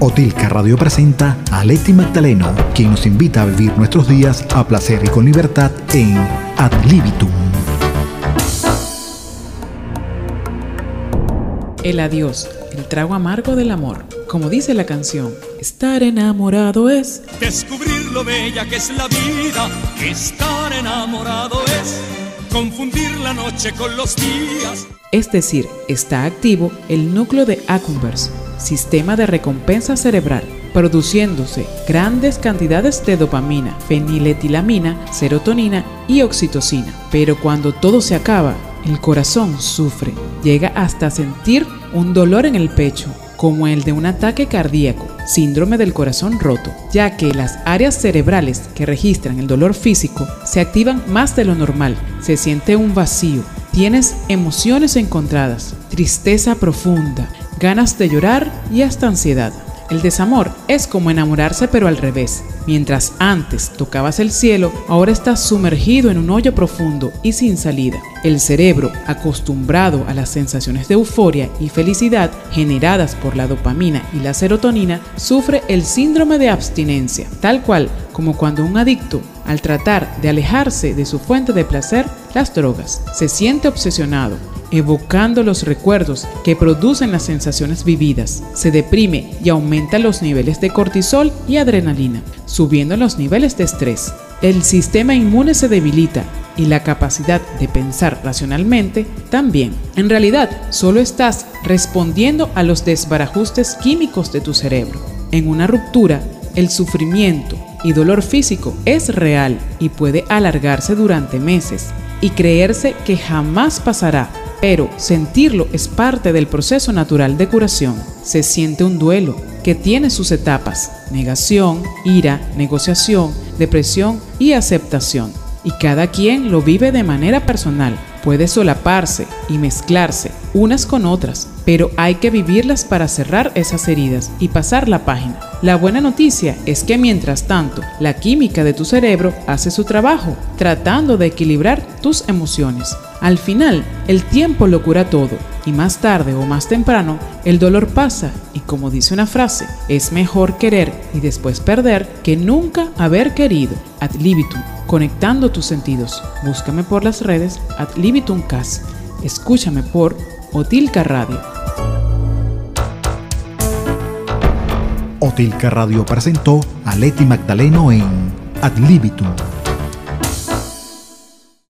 Otilca Radio presenta a Leti Magdaleno, quien nos invita a vivir nuestros días a placer y con libertad en Ad Libitum. El adiós, el trago amargo del amor. Como dice la canción, estar enamorado es descubrir lo bella que es la vida. Estar enamorado es confundir la noche con los días. Es decir, está activo el núcleo de Acunverse sistema de recompensa cerebral, produciéndose grandes cantidades de dopamina, feniletilamina, serotonina y oxitocina. Pero cuando todo se acaba, el corazón sufre, llega hasta sentir un dolor en el pecho, como el de un ataque cardíaco, síndrome del corazón roto, ya que las áreas cerebrales que registran el dolor físico se activan más de lo normal, se siente un vacío, tienes emociones encontradas, tristeza profunda, ganas de llorar y hasta ansiedad. El desamor es como enamorarse pero al revés. Mientras antes tocabas el cielo, ahora estás sumergido en un hoyo profundo y sin salida. El cerebro, acostumbrado a las sensaciones de euforia y felicidad generadas por la dopamina y la serotonina, sufre el síndrome de abstinencia, tal cual como cuando un adicto, al tratar de alejarse de su fuente de placer, las drogas, se siente obsesionado evocando los recuerdos que producen las sensaciones vividas. Se deprime y aumenta los niveles de cortisol y adrenalina, subiendo los niveles de estrés. El sistema inmune se debilita y la capacidad de pensar racionalmente también. En realidad, solo estás respondiendo a los desbarajustes químicos de tu cerebro. En una ruptura, el sufrimiento y dolor físico es real y puede alargarse durante meses y creerse que jamás pasará pero sentirlo es parte del proceso natural de curación. Se siente un duelo que tiene sus etapas, negación, ira, negociación, depresión y aceptación. Y cada quien lo vive de manera personal. Puede solaparse y mezclarse unas con otras, pero hay que vivirlas para cerrar esas heridas y pasar la página. La buena noticia es que mientras tanto, la química de tu cerebro hace su trabajo, tratando de equilibrar tus emociones. Al final, el tiempo lo cura todo y más tarde o más temprano el dolor pasa y como dice una frase, es mejor querer y después perder que nunca haber querido. Ad libitum, conectando tus sentidos. Búscame por las redes ad libitum cas. Escúchame por Otilca Radio. Otilca Radio presentó a Leti Magdaleno en Ad libitum